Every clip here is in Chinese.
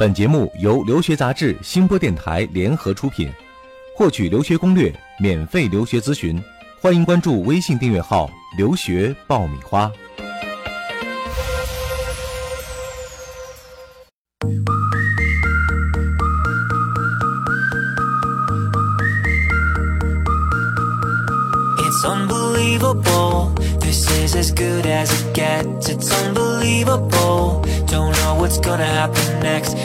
本节目由留学杂志、新播电台联合出品。获取留学攻略、免费留学咨询，欢迎关注微信订阅号“留学爆米花”。It's unbelievable.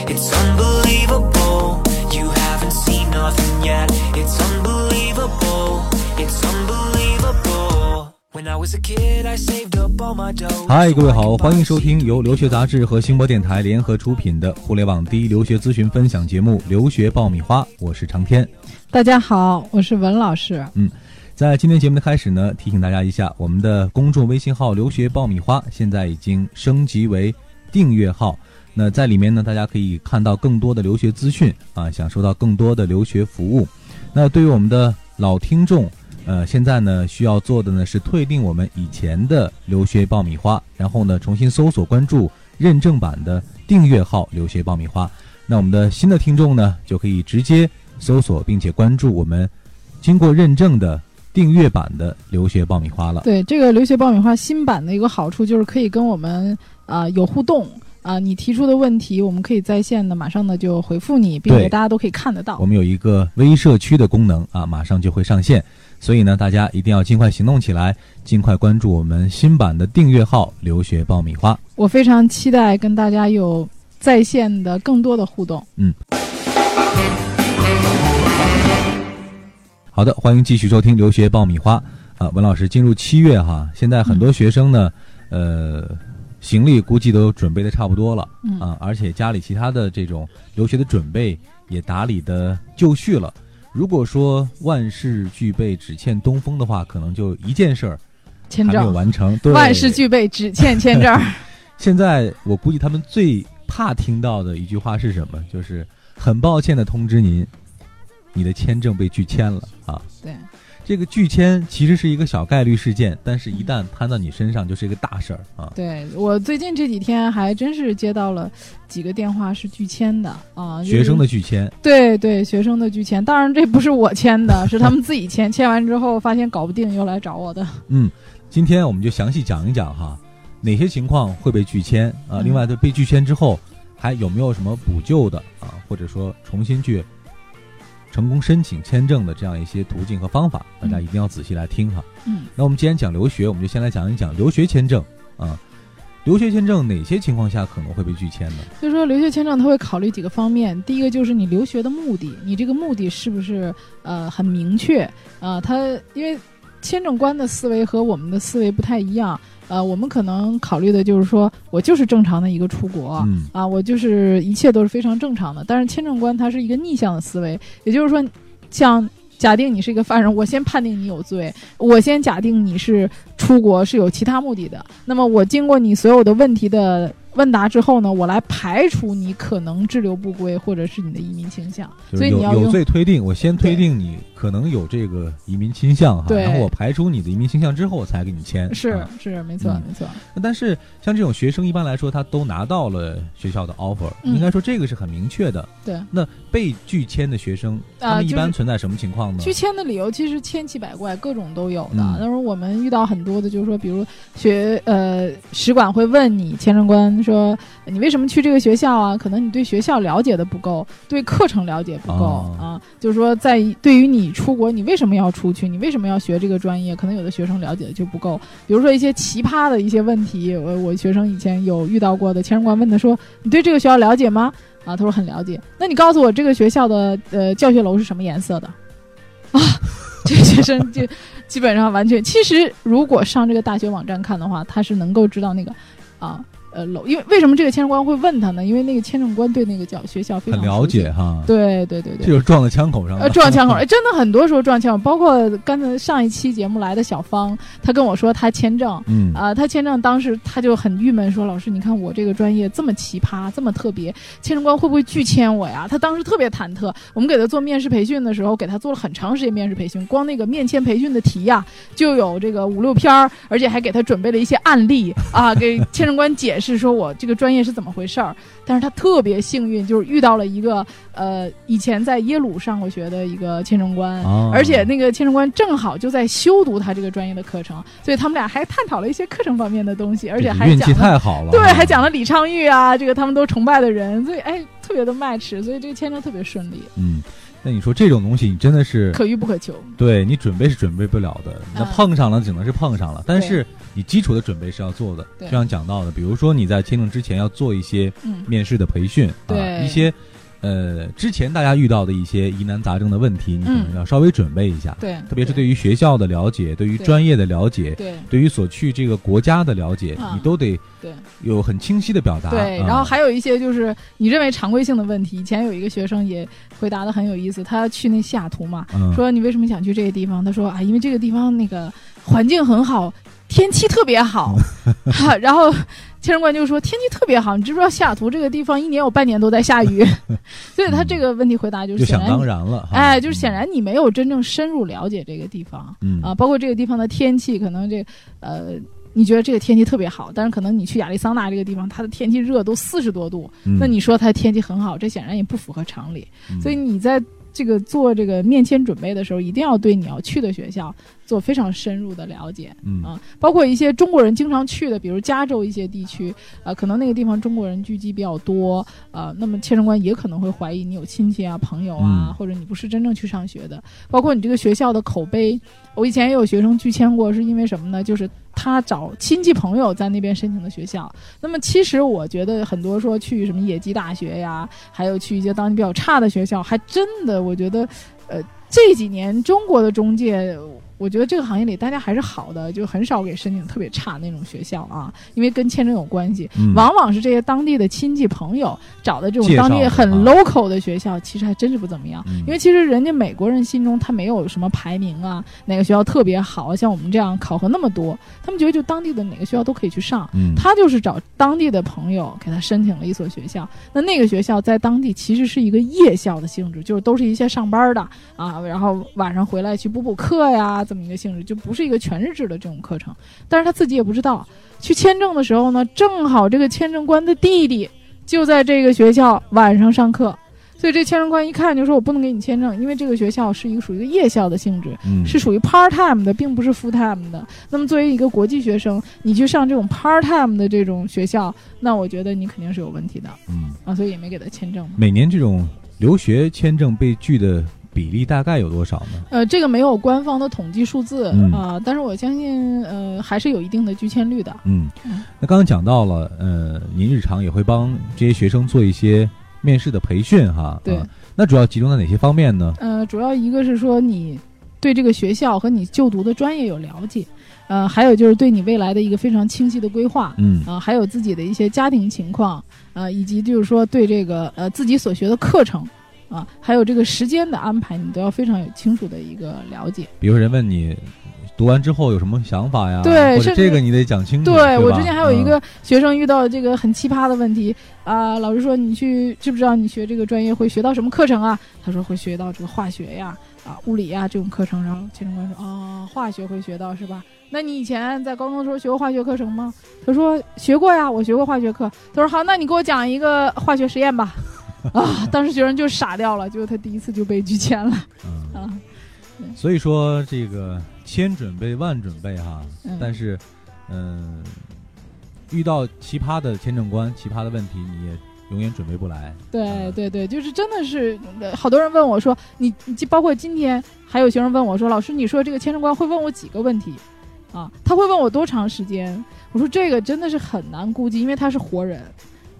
It's unbelievable. You haven't seen nothing yet. It's unbelievable. It's unbelievable. When I was a kid, I saved up all my dough. 嗨，各位好，欢迎收听由留学杂志和星播电台联合出品的互联网第一留学咨询分享节目《留学爆米花》，我是长天。大家好，我是文老师。嗯在今天节目的开始呢，提醒大家一下，我们的公众微信号“留学爆米花”现在已经升级为订阅号。那在里面呢，大家可以看到更多的留学资讯啊，享受到更多的留学服务。那对于我们的老听众，呃，现在呢需要做的呢是退订我们以前的留学爆米花，然后呢重新搜索关注认证版的订阅号“留学爆米花”。那我们的新的听众呢，就可以直接搜索并且关注我们经过认证的订阅版的留学爆米花了。对这个留学爆米花新版的一个好处就是可以跟我们啊、有互动啊、你提出的问题我们可以在线的马上呢就回复你，并且大家都可以看得到我。们有一个微社区的功能啊，马上就会上线，所以呢，大家一定要尽快行动起来，尽快关注我们新版的订阅号“留学爆米花我非常期待跟大家有在线的更多的互动。”。嗯好的，欢迎继续收听留学爆米花啊，文老师，进入七月哈，现在很多学生呢，呃，行李估计都准备的差不多了嗯啊，而且家里其他的这种留学的准备也打理的就绪了。如果说万事俱备只欠东风的话，可能就一件事儿签还没有证，完成。对，万事俱备，只欠签证。现在我估计他们最怕听到的一句话是什么？就是很抱歉的通知您，你的签证被拒签了啊。对，这个拒签其实是一个小概率事件，但是一旦摊到你身上，就是一个大事儿啊。对我最近这几天还真是接到了几个电话是拒签的啊，就是学生的拒签，对对，学生的拒签，当然这不是我签的，是他们自己签，签完之后发现搞不定，又来找我的。嗯，今天我们就详细讲一讲哈，哪些情况会被拒签啊？嗯另外，对被拒签之后，还有没有什么补救的啊？或者说重新去成功申请签证的这样一些途径和方法，大家一定要仔细来听哈。嗯，那我们既然讲留学，我们就先来讲一讲留学签证啊。留学签证哪些情况下可能会被拒签呢？所以说留学签证它会考虑几个方面，第一个就是你留学的目的，你这个目的是不是呃很明确啊、它因为签证官的思维和我们的思维不太一样，呃，我们可能考虑的就是说我就是正常的一个出国。嗯啊，我就是一切都是非常正常的。但是签证官他是一个逆向的思维，也就是说，像假定你是一个犯人，我先判定你有罪，我先假定你是出国是有其他目的的。那么我经过你所有的问题的问答之后呢，我来排除你可能滞留不归或者是你的移民倾向。所以你要有罪推定，我先推定你可能有这个移民倾向哈，然后我排除你的移民倾向之后，我才给你签。是啊是没错嗯没错，但是像这种学生，一般来说他都拿到了学校的 offer，、嗯应该说这个是很明确的。对。那被拒签的学生，他们一般存在什么情况呢？拒签的理由其实千奇百怪，各种都有的。嗯但是我们遇到很多的，就是说，比如学呃使馆会问你签证官说你为什么去这个学校啊？可能你对学校了解的不够，对课程了解不够、哦啊。就是说，在对于你出国，你为什么要出去？你为什么要学这个专业？可能有的学生了解的就不够。比如说一些奇葩的一些问题，我我学生以前有遇到过的，签证官问他说：“你对这个学校了解吗？”啊，他说很了解。那你告诉我这个学校的呃教学楼是什么颜色的？啊，这个学生就基本上完全，其实如果上这个大学网站看的话，他是能够知道那个啊呃楼，因为为什么这个签证官会问他呢？因为那个签证官对那个叫学校非常很了解。哈。对对对对，这就是撞在枪口上了。呃，撞枪口，哎，真的很多时候撞枪口，包括刚才上一期节目来的小芳，她跟我说她签证，嗯啊、他签证当时他就很郁闷，说：“老师，你看我这个专业这么奇葩，这么特别，签证官会不会拒签我呀？”他当时特别忐忑。我们给他做面试培训的时候，给他做了很长时间面试培训，光那个面签培训的题呀、就有这个五六篇儿，而且还给他准备了一些案例啊，给签证官解释。是说我这个专业是怎么回事儿。但是他特别幸运，就是遇到了一个呃以前在耶鲁上过学的一个签证官，哦而且那个签证官正好就在修读他这个专业的课程，所以他们俩还探讨了一些课程方面的东西，而且还运气太好了，对，还讲了李昌钰啊，这个他们都崇拜的人，所以哎特别的 match，所以这个签证特别顺利，嗯。那你说这种东西，你真的是可遇不可求。对你准备是准备不了的，那嗯碰上了只能是碰上了，但是你基础的准备是要做的。就像讲到的，比如说你在签证之前要做一些嗯，面试的培训，啊，对。一些呃之前大家遇到的一些疑难杂症的问题，你可能嗯。要稍微准备一下，对，特别是对于学校的了解，对。于专业的了解，对。对于所去这个国家的了解，啊。你都得对。有很清晰的表达。对，啊。然后还有一些就是你认为常规性的问题，以前有一个学生也回答的很有意思，他去那西雅图嘛，嗯。说你为什么想去这个地方？他说啊，因为这个地方那个环境很好，天气特别好。哈然后签证官就说天气特别好，你知不知道西雅图这个地方一年有半年都在下雨？所以他这个问题回答就就是想显然你。当然了，哎，就是显然你没有真正深入了解这个地方嗯啊，包括这个地方的天气，可能这呃，你觉得这个天气特别好，但是可能你去亚利桑那这个地方，它的天气热都四十多度，嗯那你说它天气很好，这显然也不符合常理。嗯所以你在这个做这个面签准备的时候，一定要对你要去的学校做非常深入的了解嗯啊，包括一些中国人经常去的，比如加州一些地区，啊，可能那个地方中国人聚集比较多，啊，那么签证官也可能会怀疑你有亲戚啊、朋友啊，嗯或者你不是真正去上学的，包括你这个学校的口碑。我以前也有学生拒签过，是因为什么呢？就是他找亲戚朋友在那边申请的学校。那么其实我觉得很多说去什么野鸡大学呀，还有去一些当地比较差的学校，还真的我觉得，呃，这几年中国的中介。我觉得这个行业里大家还是好的，就很少给申请特别差那种学校啊，因为跟签证有关系。嗯往往是这些当地的亲戚朋友找的这种当地很啊 local 的学校，其实还真是不怎么样。嗯因为其实人家美国人心中他没有什么排名啊，哪个学校特别好，像我们这样考核那么多，他们觉得就当地的哪个学校都可以去上。嗯他就是找当地的朋友给他申请了一所学校，那那个学校在当地其实是一个夜校的性质，就是都是一些上班的啊，然后晚上回来去补补课呀，这么一个性质，就不是一个全日制的这种课程。但是他自己也不知道，去签证的时候呢，正好这个签证官的弟弟就在这个学校晚上上课。所以这签证官一看就说：“我不能给你签证，因为这个学校是一个属于一个夜校的性质，嗯是属于 part time 的，并不是 full time 的。那么作为一个国际学生，你去上这种 part time 的这种学校，那我觉得你肯定是有问题的嗯，啊，所以也没给他签证。每年这种留学签证被拒的比例大概有多少呢？呃，这个没有官方的统计数字啊、嗯但是我相信呃还是有一定的拒签率的。嗯嗯，那刚刚讲到了，呃，您日常也会帮这些学生做一些面试的培训哈。对啊那主要集中在哪些方面呢？呃，主要一个是说你对这个学校和你就读的专业有了解，呃，还有就是对你未来的一个非常清晰的规划。嗯啊、还有自己的一些家庭情况，呃，以及就是说对这个呃自己所学的课程，啊，还有这个时间的安排，你都要非常有清楚的一个了解。比如人问你读完之后有什么想法呀？对这个你得讲清楚。对对我之前还有一嗯个学生遇到这个很奇葩的问题啊、老师说你去知不知道你学这个专业会学到什么课程啊？他说会学到这个化学呀、啊物理呀这种课程。然后签证官说啊、化学会学到是吧？那你以前在高中的时候学过化学课程吗？他说学过呀，我学过化学课。他说好，那你给我讲一个化学实验吧。啊，当时学生就傻掉了，结果他第一次就被拒签了嗯啊。所以说这个千准备万准备哈，嗯但是嗯、遇到奇葩的签证官、奇葩的问题，你也永远准备不来。对嗯对对，就是真的是，呃好多人问我说，你你包括今天还有学生问我说，老师，你说这个签证官会问我几个问题？啊，他会问我多长时间？我说这个真的是很难估计，因为他是活人，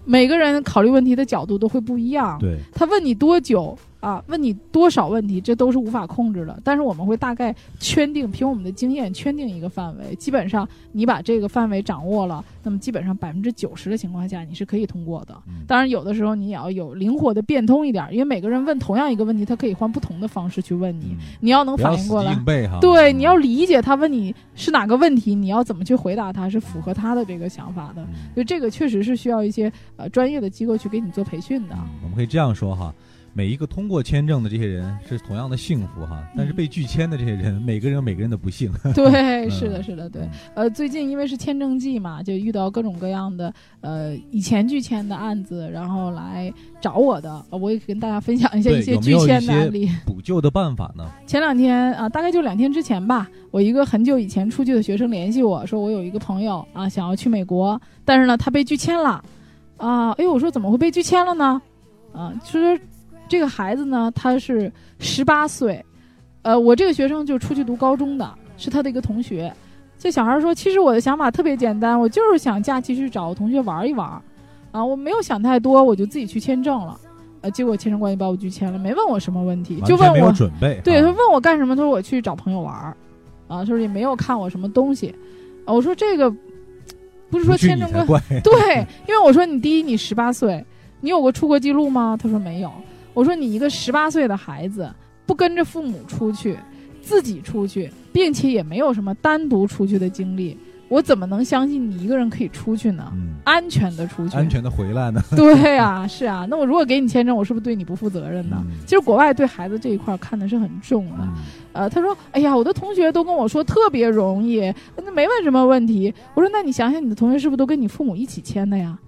每个人考虑问题的角度都会不一样。对，他问你多久啊？问你多少问题，这都是无法控制的。但是我们会大概圈定，凭我们的经验圈定一个范围。基本上你把这个范围掌握了，那么基本上百分之九十的情况下你是可以通过的。嗯当然，有的时候你也要有灵活的变通一点，因为每个人问同样一个问题，他可以换不同的方式去问你，嗯你要能反应过来。对，嗯你要理解他问你是哪个问题，你要怎么去回答他，是符合他的这个想法的。嗯所以这个确实是需要一些呃专业的机构去给你做培训的。嗯，我们可以这样说哈，每一个通过签证的这些人是同样的幸福哈，但是被拒签的这些人，每个人有每个人的不幸。对，嗯是的，是的，对。呃，最近因为是签证季嘛，就遇到各种各样的呃以前拒签的案子，然后来找我的，呃我也跟大家分享一下一些拒签的案例。补救的办法呢？前两天啊、大概就两天之前吧，我一个很久以前出去的学生联系我说，我有一个朋友啊想要去美国，但是呢他被拒签了，啊，哎呦，我说怎么会被拒签了呢？啊，就是这个孩子呢他是十八岁，呃，我这个学生就出去读高中的，是他的一个同学。这小孩说，其实我的想法特别简单，我就是想假期去找个同学玩一玩，啊，我没有想太多，我就自己去签证了。呃，结果签证官就把我拒签了，没问我什么问题，就问我准备。对，啊他问我干什么？他说我去找朋友玩，啊，他说也没有看我什么东西，啊，我说这个不是说签证官。对，因为我说你第一你十八岁，你有过出国记录吗？他说没有。我说你一个十八岁的孩子不跟着父母出去，自己出去，并且也没有什么单独出去的经历，我怎么能相信你一个人可以出去呢？嗯，安全的出去，安全的回来呢？对啊，是啊。那我如果给你签证，我是不是对你不负责任呢？嗯其实国外对孩子这一块看的是很重的。嗯呃，他说：“哎呀，我的同学都跟我说特别容易，那没问什么问题。”我说：“那你想想，你的同学是不是都跟你父母一起签的呀？”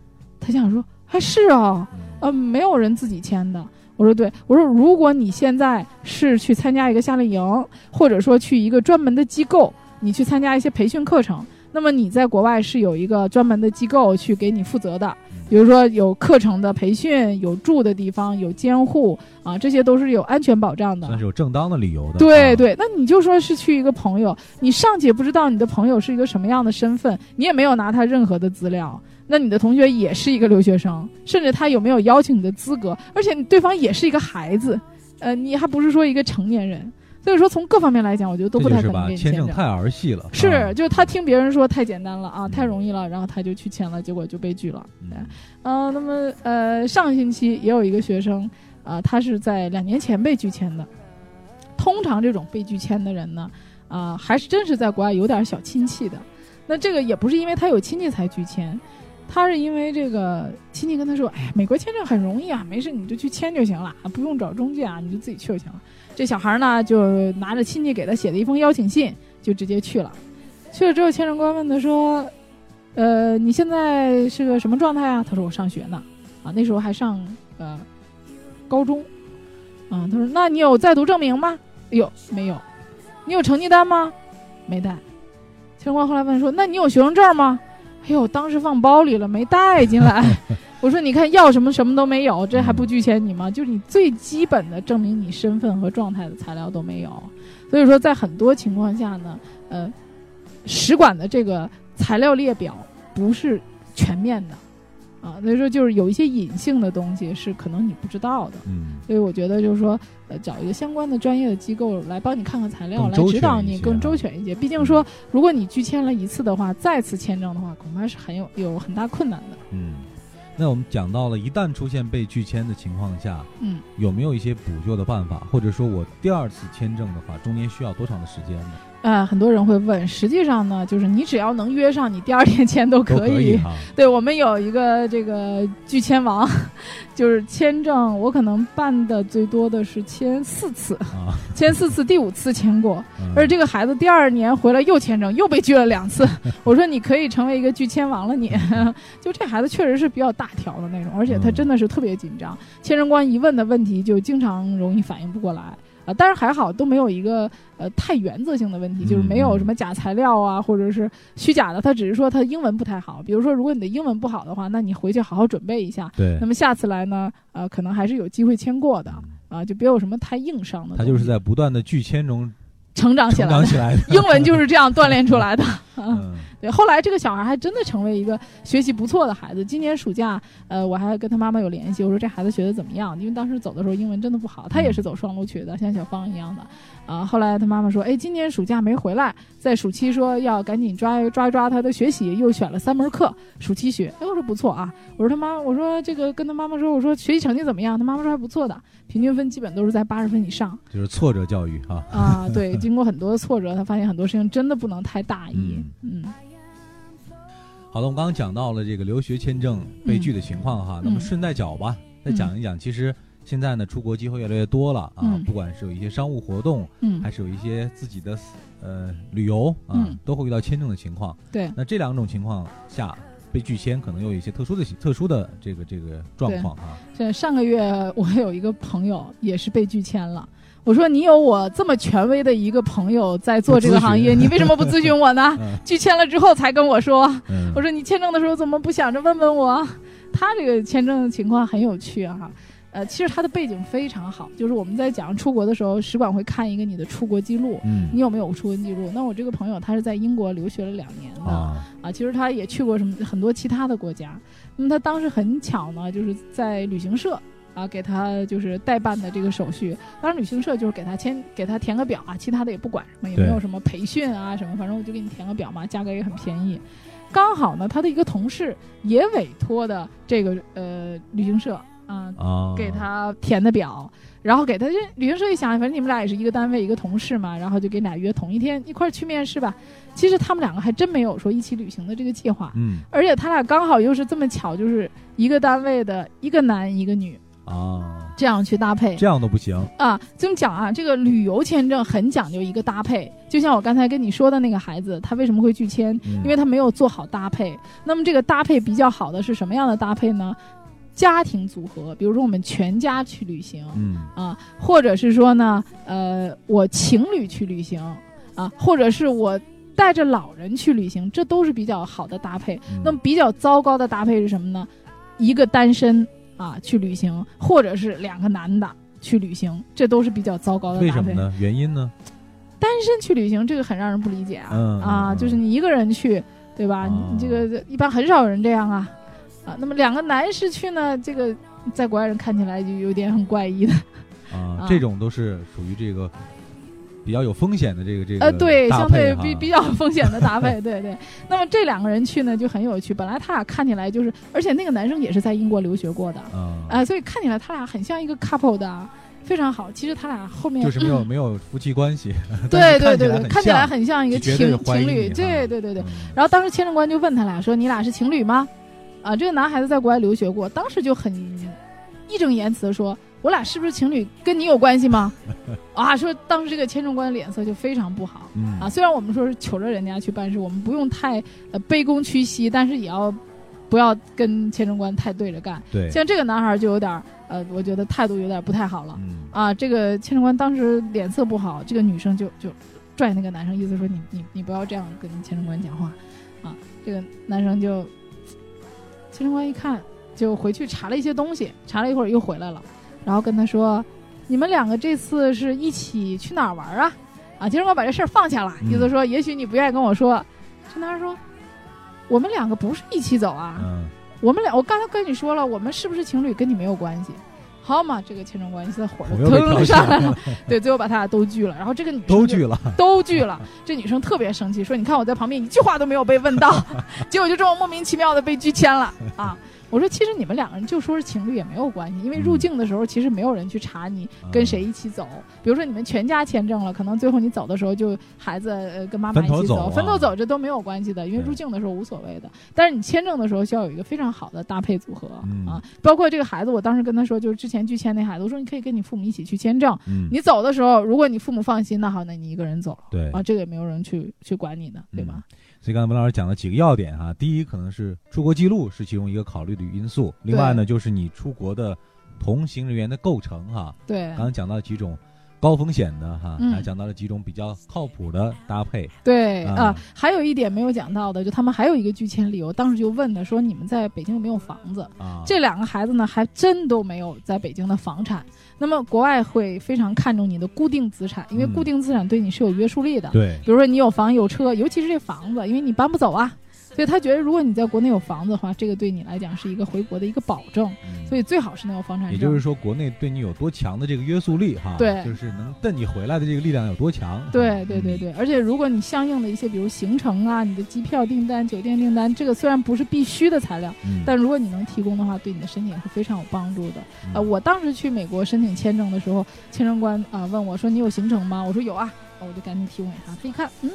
他想说：“还是啊，嗯呃，没有人自己签的。”我说：“对，我说如果你现在是去参加一个夏令营，或者说去一个专门的机构，你去参加一些培训课程，那么你在国外是有一个专门的机构去给你负责的，比如说有课程的培训，有住的地方，有监护啊，这些都是有安全保障的。”算是有正当的理由的。啊，对对，那你就说是去一个朋友，你尚且不知道你的朋友是一个什么样的身份，你也没有拿他任何的资料，那你的同学也是一个留学生，甚至他有没有邀请你的资格，而且对方也是一个孩子，呃，你还不是说一个成年人，所以说从各方面来讲，我觉得都不太可能给你证。签证太儿戏了。是，啊就是他听别人说太简单了啊，嗯太容易了，然后他就去签了，结果就被拒了。嗯呃，那么呃，上星期也有一个学生，啊、他是在两年前被拒签的。通常这种被拒签的人呢，啊、还是真是在国外有点小亲戚的。那这个也不是因为他有亲戚才拒签，他是因为这个亲戚跟他说：“哎呀，美国签证很容易啊，没事你就去签就行了，不用找中介啊，你就自己去就行了。”这小孩呢，就拿着亲戚给他写的一封邀请信，就直接去了。去了之后，签证官问他说：“呃，你现在是个什么状态啊？”他说：“我上学呢，啊，那时候还上呃高中。”啊，他说：“那你有在读证明吗？”哎呦，没有。你有成绩单吗？没带。签证官后来问说：“那你有学生证吗？”哎呦，当时放包里了，没带进来。我说：“你看要什么什么都没有，这还不拒签你吗？就是你最基本的证明你身份和状态的材料都没有。所以说，在很多情况下呢，呃，使馆的这个材料列表不是全面的啊，所以说就是有一些隐性的东西是可能你不知道的。嗯，所以我觉得就是说，呃，找一个相关的专业的机构来帮你看看材料，来指导你更周全一些。毕竟说，如果你拒签了一次的话，再次签证的话，恐怕是很有有很大困难的。嗯，那我们讲到了，一旦出现被拒签的情况下，嗯，有没有一些补救的办法？或者说我第二次签证的话，中间需要多长的时间呢？呃，很多人会问，实际上呢，就是你只要能约上，你第二天签都都可以哈。对我们有一个这个拒签王，就是签证，我可能办的最多的是签四次，啊，签四次，第五次签过。嗯而这个孩子第二年回来又签证，又被拒了两次。我说你可以成为一个拒签王了你，就这孩子确实是比较大条的那种，而且他嗯真的是特别紧张。签证官一问的问题就经常容易反应不过来。啊，但是还好都没有一个呃太原则性的问题，就是没有什么假材料啊，或者是虚假的。他只是说他英文不太好，比如说如果你的英文不好的话，那你回去好好准备一下。对那，么下次来呢，呃，可能还是有机会签过的嗯啊，就别有什么太硬伤的。他就是在不断的拒签中成长起来的，长起来的。英文就是这样锻炼出来的。嗯对，后来这个小孩还真的成为一个学习不错的孩子。今年暑假，呃，我还跟他妈妈有联系，我说这孩子学的怎么样？因为当时走的时候英文真的不好，他也是走双录取的，像小芳一样的。啊，后来他妈妈说，哎，今年暑假没回来，在暑期说要赶紧抓抓一抓他的学习，又选了三门课，暑期学。哎，我说不错啊，我说他妈，我说这个跟他妈妈说，我说学习成绩怎么样？他妈妈说还不错的，平均分基本都是在八十分以上。就是挫折教育哈。啊，对，经过很多的挫折，他发现很多事情真的不能太大意。嗯好的，我们刚刚讲到了这个留学签证被拒的情况哈，那么嗯顺带脚吧，再讲一讲，其实现在呢，出国机会越来越多了啊，嗯。不管是有一些商务活动，嗯。还是有一些自己的呃旅游啊，嗯。都会遇到签证的情况。对。那这两种情况下被拒签，可能有一些特殊的特殊的这个这个状况啊。这上个月我有一个朋友也是被拒签了。我说你有我这么权威的一个朋友在做这个行业，你为什么不咨询我呢？嗯拒签了之后才跟我说。嗯，我说你签证的时候怎么不想着问问我？他这个签证情况很有趣啊。呃，其实他的背景非常好，就是我们在讲出国的时候，使馆会看一个你的出国记录，嗯你有没有出国记录？那我这个朋友他是在英国留学了两年的啊啊，其实他也去过什么很多其他的国家。那么他当时很巧呢，就是在旅行社啊给他就是代办的这个手续。当然旅行社就是给他签给他填个表啊，其他的也不管什么，也没有什么培训啊什么，反正我就给你填个表嘛，价格也很便宜。刚好呢，他的一个同事也委托的这个呃旅行社啊啊，给他填的表，然后给他这旅行社一想，反正你们俩也是一个单位一个同事嘛，然后就给俩约同一天一块儿去面试吧。其实他们两个还真没有说一起旅行的这个计划，嗯而且他俩刚好又是这么巧，就是一个单位的一个男一个女啊，这样去搭配这样都不行。啊。这么讲啊，这个旅游签证很讲究一个搭配，就像我刚才跟你说的那个孩子，他为什么会拒签？嗯因为他没有做好搭配。那么这个搭配比较好的是什么样的搭配呢？家庭组合，比如说我们全家去旅行，嗯啊，或者是说呢，呃，我情侣去旅行啊，或者是我带着老人去旅行，这都是比较好的搭配。嗯那么比较糟糕的搭配是什么呢？一个单身啊去旅行，或者是两个男的去旅行，这都是比较糟糕的。为什么？呢？原因呢？单身去旅行这个很让人不理解啊、嗯啊，嗯就是你一个人去，对吧？哦你这个一般很少有人这样啊啊。那么两个男士去呢，这个在国外人看起来就有点很怪异的。啊啊，这种都是属于这个比较有风险的这个这个呃，对，相对比比较风险的搭配，对对。那么这两个人去呢，就很有趣。本来他俩看起来就是，而且那个男生也是在英国留学过的，啊，啊、所以看起来他俩很像一个 couple 的，非常好。其实他俩后面就是没有 没有夫妻关系，对对对对，看起来很像一个情情侣，对对对对。嗯然后当时签证官就问他俩说：“你俩是情侣吗？”啊，这个男孩子在国外留学过，当时就很义正言辞的说：“我俩是不是情侣，跟你有关系吗？”啊，说当时这个签证官脸色就非常不好。嗯啊，虽然我们说是求着人家去办事，我们不用太呃卑躬屈膝，但是也要不要跟签证官太对着干。对，像这个男孩就有点儿呃，我觉得态度有点不太好了。嗯啊，这个签证官当时脸色不好，这个女生就就拽那个男生，意思说你你你不要这样跟签证官讲话，啊，这个男生就，签证官一看就回去查了一些东西，查了一会儿又回来了，然后跟他说，你们两个这次是一起去哪儿玩啊？啊，签证官把这事儿放下了，嗯意思说也许你不愿意跟我说，这男孩说，我们两个不是一起走啊，嗯我们俩，我刚才跟你说了，我们是不是情侣跟你没有关系。好嘛，这个签证官现在火腾了上来了，对，最后把他俩都拒了。然后这个女生都拒了，都拒了，这女生特别生气，说：“你看我在旁边一句话都没有被问到，结果就这么莫名其妙的被拒签了啊！”我说：“其实你们两个人就说是情侣也没有关系，因为入境的时候其实没有人去查你跟谁一起走。比如说你们全家签证了，可能最后你走的时候就孩子呃跟妈妈一起走，分头走这都没有关系的，因为入境的时候无所谓的。但是你签证的时候需要有一个非常好的搭配组合、嗯啊，包括这个孩子，我当时跟他说，就是之前拒签那孩子，我说你可以跟你父母一起去签证，嗯，你走的时候，如果你父母放心，那好，那你一个人走了。对啊，这个也没有人去去管你的，对吧？所以刚才文老师讲了几个要点哈，第一可能是出国记录是其中一个考虑的因素，另外呢就是你出国的同行人员的构成哈，对。刚刚讲到几种高风险的哈，嗯。还讲到了几种比较靠谱的搭配，对啊。啊，还有一点没有讲到的，就他们还有一个拒签理由，当时就问他说：“你们在北京有没有房子？”啊，这两个孩子呢，还真都没有在北京的房产。那么国外会非常看重你的固定资产，因为嗯。固定资产对你是有约束力的。对，比如说你有房有车，尤其是这房子，因为你搬不走啊，所以他觉得如果你在国内有房子的话，这个对你来讲是一个回国的一个保证，嗯所以最好是能有房产证。也就是说，国内对你有多强的这个约束力哈，对就是能带你回来的这个力量有多强，对对对对，而且如果你相应的一些，比如行程啊、你的机票订单、酒店订单，这个虽然不是必须的材料，嗯，但如果你能提供的话，对你的申请也是非常有帮助的。嗯呃，我当时去美国申请签证的时候，签证官啊、问我说：“你有行程吗？”我说有啊，啊我就赶紧提供给他。他一看，嗯，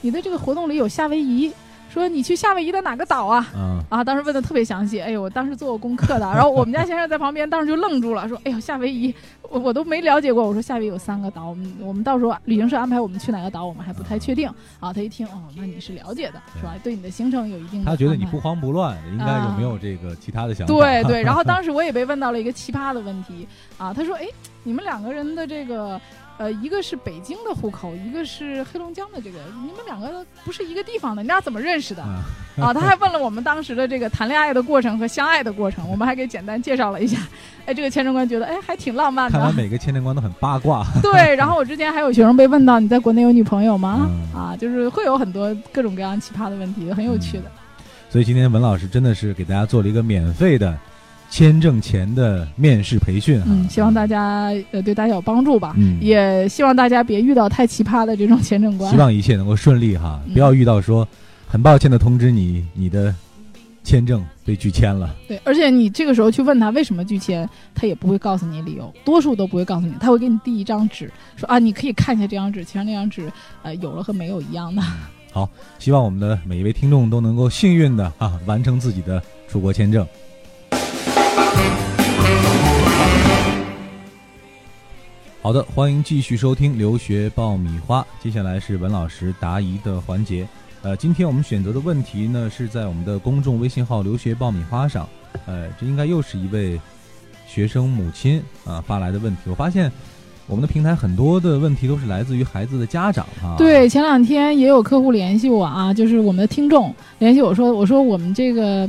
你的这个活动里有夏威夷，说你去夏威夷的哪个岛啊？嗯，啊，当时问的特别详细，哎呦，我当时做过功课的，然后我们家先生在旁边，当时就愣住了，说，哎呦，夏威夷，我我都没了解过。我说夏威夷有三个岛，我们我们到时候旅行社安排我们去哪个岛，我们还不太确定。啊，他一听，哦，那你是了解的，是吧？对你的行程有一定的他觉得你不慌不乱，应该有没有这个其他的想法？对对，然后当时 我也被问到了一个奇葩的问题啊，他说：“哎，你们两个人的这个，呃，一个是北京的户口，一个是黑龙江的，这个你们两个不是一个地方的，你俩怎么认识的？”嗯啊，他还问了我们当时的这个谈恋爱的过程和相爱的过程，我们还给简单介绍了一下。哎，这个签证官觉得，哎，还挺浪漫的。看来每个签证官都很八卦。对，然后我之前还有学生被问到，你在国内有女朋友吗？嗯啊，就是会有很多各种各样奇葩的问题，很有趣的。所以今天文老师真的是给大家做了一个免费的签证前的面试培训啊。嗯，希望大家呃对大家有帮助吧。嗯也希望大家别遇到太奇葩的这种签证官。希望一切能够顺利哈，嗯不要遇到说很抱歉的通知你，你的签证被拒签了。对，而且你这个时候去问他为什么拒签，他也不会告诉你理由，多数都不会告诉你，他会给你递一张纸，说啊，你可以看一下这张纸，其实那张纸呃有了和没有一样的。好希望我们的每一位听众都能够幸运的啊完成自己的出国签证。好的，欢迎继续收听留学爆米花。接下来是文老师答疑的环节。呃，今天我们选择的问题呢是在我们的公众微信号“留学爆米花”上。呃，这应该又是一位学生母亲啊发来的问题。我发现我们的平台很多的问题都是来自于孩子的家长哈、对，前两天也有客户联系我啊，就是我们的听众联系我说，我说我们这个，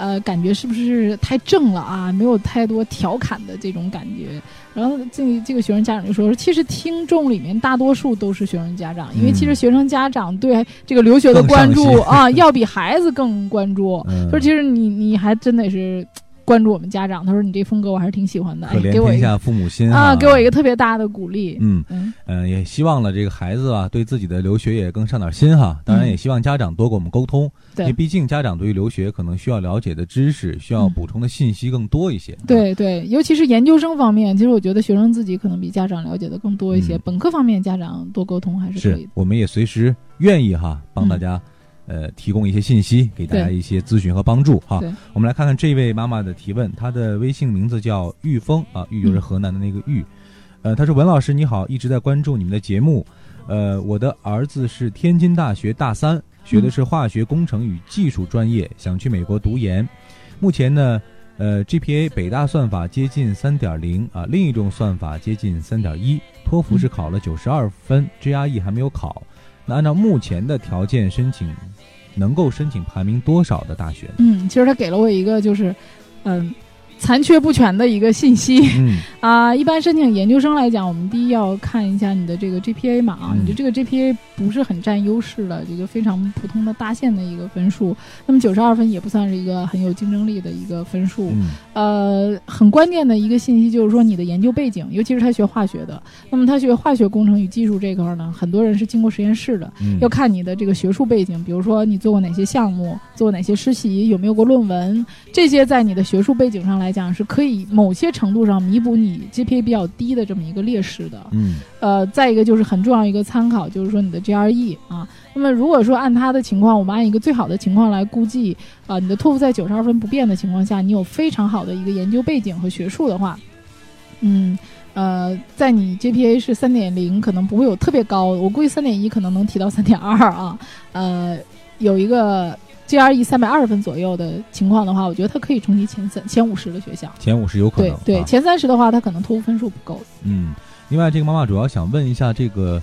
呃，感觉是不是太正了啊？没有太多调侃的这种感觉。然后这这个学生家长就说，说其实听众里面大多数都是学生家长，因为其实嗯学生家长对这个留学的关注啊，要比孩子更关注。嗯说其实你你还真得是关注我们家长。他说你这风格我还是挺喜欢的，哎可，怜给我一个天下父母心啊，给我一个特别大的鼓励。嗯嗯呃、也希望了这个孩子啊，对自己的留学也更上点心哈。当然，嗯也希望家长多跟我们沟通，对因为毕竟家长对于留学可能需要了解的知识、需要嗯补充的信息更多一些。对对，尤其是研究生方面，其实我觉得学生自己可能比家长了解的更多一些。嗯本科方面，家长多沟通还是可以的。我们也随时愿意哈帮大嗯家、呃提供一些信息，给大家一些咨询和帮助哈对。我们来看看这位妈妈的提问，她的微信名字叫玉峰啊，玉就是嗯河南的那个玉。呃，她说文老师你好，一直在关注你们的节目。呃，我的儿子是天津大学大三，学的是化学工程与技术专业，想去美国读研。目前呢，呃，GPA 北大算法接近三点零啊，另一种算法接近三点一，托福是考了九十二分，GRE 还没有考。按照目前的条件申请，能够申请排名多少的大学？嗯，其实他给了我一个就是，嗯，残缺不全的一个信息嗯 啊。一般申请研究生来讲，我们第一要看一下你的这个 GPA 嘛啊，嗯你的这个 GPA 不是很占优势的，这个非常普通的大线的一个分数。那么九十二分也不算是一个很有竞争力的一个分数。嗯呃，很关键的一个信息就是说你的研究背景，尤其是他学化学的，那么他学化学工程与技术这块儿呢，很多人是经过实验室的，嗯，要看你的这个学术背景，比如说你做过哪些项目，做过哪些实习，有没有过论文，这些在你的学术背景上来讲是可以某些程度上弥补你 GPA 比较低的这么一个劣势的。嗯呃，再一个就是很重要一个参考，就是说你的 GRE 啊。那么如果说按他的情况，我们按一个最好的情况来估计，啊、你的托福在九十二分不变的情况下，你有非常好的一个研究背景和学术的话，嗯。呃，在你 GPA 是三点零，可能不会有特别高，我估计三点一可能能提到三点二啊。呃，有一个 GRE 三百二十分左右的情况的话，我觉得它可以冲击前三、前五十的学校。前五十有可能。对对，啊前三十的话，它可能托福分数不够。嗯，另外这个妈妈主要想问一下这个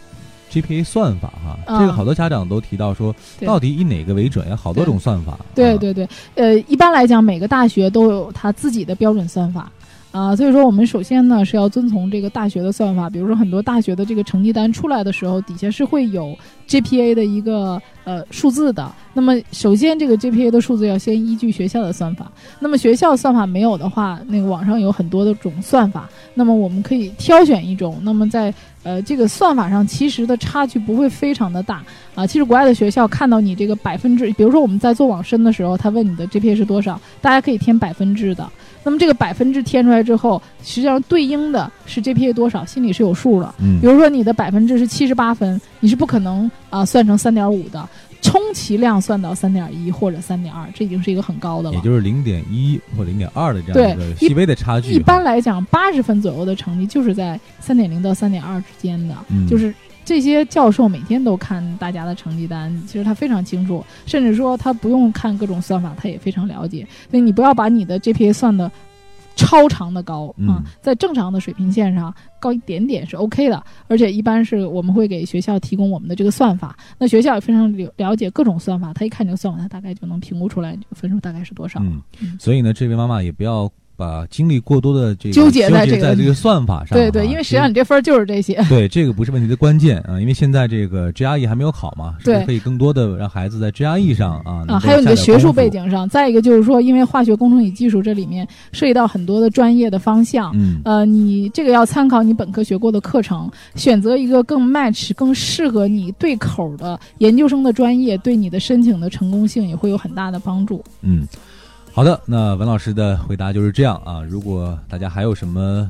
GPA 算法哈，啊这个好多家长都提到说，到底以哪个为准呀？好多种算法。啊，对对对，呃，一般来讲，每个大学都有它自己的标准算法。啊、所以说我们首先呢是要遵从这个大学的算法，比如说很多大学的这个成绩单出来的时候，底下是会有 GPA 的一个呃数字的。那么首先这个 GPA 的数字要先依据学校的算法，那么学校算法没有的话，那个网上有很多的种算法，那么我们可以挑选一种，那么在呃这个算法上其实的差距不会非常的大啊。其实国外的学校看到你这个百分制，比如说我们在做网申的时候，他问你的 GPA 是多少，大家可以填百分制的。那么这个百分制填出来之后，实际上对应的是 GPA 多少，心里是有数的。嗯比如说你的百分制是七十八分，你是不可能啊、算成三点五的。充其量算到三点一或者三点二，这已经是一个很高的了。也就是零点一或零点二的这样对一个细微的差距。一般来讲，八十分左右的成绩就是在三点零到三点二之间的，嗯就是这些教授每天都看大家的成绩单，其实他非常清楚，甚至说他不用看各种算法，他也非常了解。所以你不要把你的 GPA 算的超长的高嗯啊，在正常的水平线上高一点点是 OK 的，而且一般是我们会给学校提供我们的这个算法，那学校也非常了了解各种算法，他一看这个算法，他大概就能评估出来分数大概是多少。嗯嗯，所以呢，这位妈妈也不要把精力过多的这个纠结在在这个这个算法上啊。对对，因为实际上你这分儿就是这些。对，这个不是问题的关键啊，因为现在这个 GRE 还没有考嘛，对可以更多的让孩子在 GRE 上啊啊，还有你的学术背景上，再一个就是说，因为化学工程与技术这里面涉及到很多的专业的方向，嗯呃，你这个要参考你本科学过的课程，选择一个更 match、更适合你对口的研究生的专业，对你的申请的成功性也会有很大的帮助。嗯，好的，那文老师的回答就是这样啊。如果大家还有什么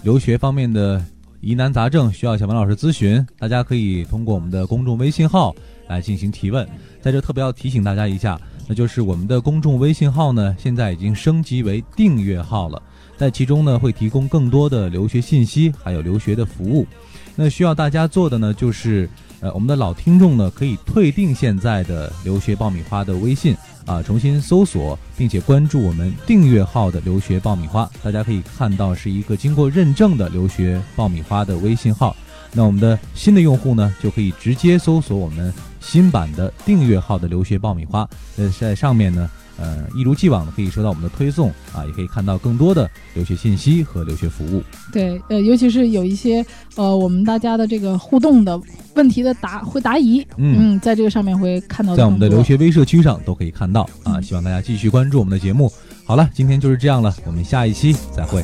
留学方面的疑难杂症需要向文老师咨询，大家可以通过我们的公众微信号来进行提问。在这特别要提醒大家一下，那就是我们的公众微信号呢，现在已经升级为订阅号了，在其中呢会提供更多的留学信息，还有留学的服务。那需要大家做的呢，就是呃，我们的老听众呢可以退订现在的留学爆米花的微信。啊，重新搜索并且关注我们订阅号的留学爆米花，大家可以看到是一个经过认证的留学爆米花的微信号。那我们的新的用户呢，就可以直接搜索我们新版的订阅号的留学爆米花，呃，在上面呢，呃，一如既往的可以收到我们的推送啊，也可以看到更多的留学信息和留学服务。对，呃，尤其是有一些呃，我们大家的这个互动的问题的答会答疑，嗯在这个上面会看到在我们的留学微社区上都可以看到啊，嗯希望大家继续关注我们的节目。好了，今天就是这样了，我们下一期再会。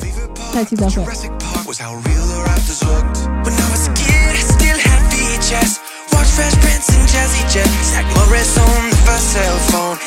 下期再会。Was how real the rafters looked. When I was a kid, I still had VHS. Watch Fresh Prince and Jazzy Jet. Zach Morris on the first cell phone.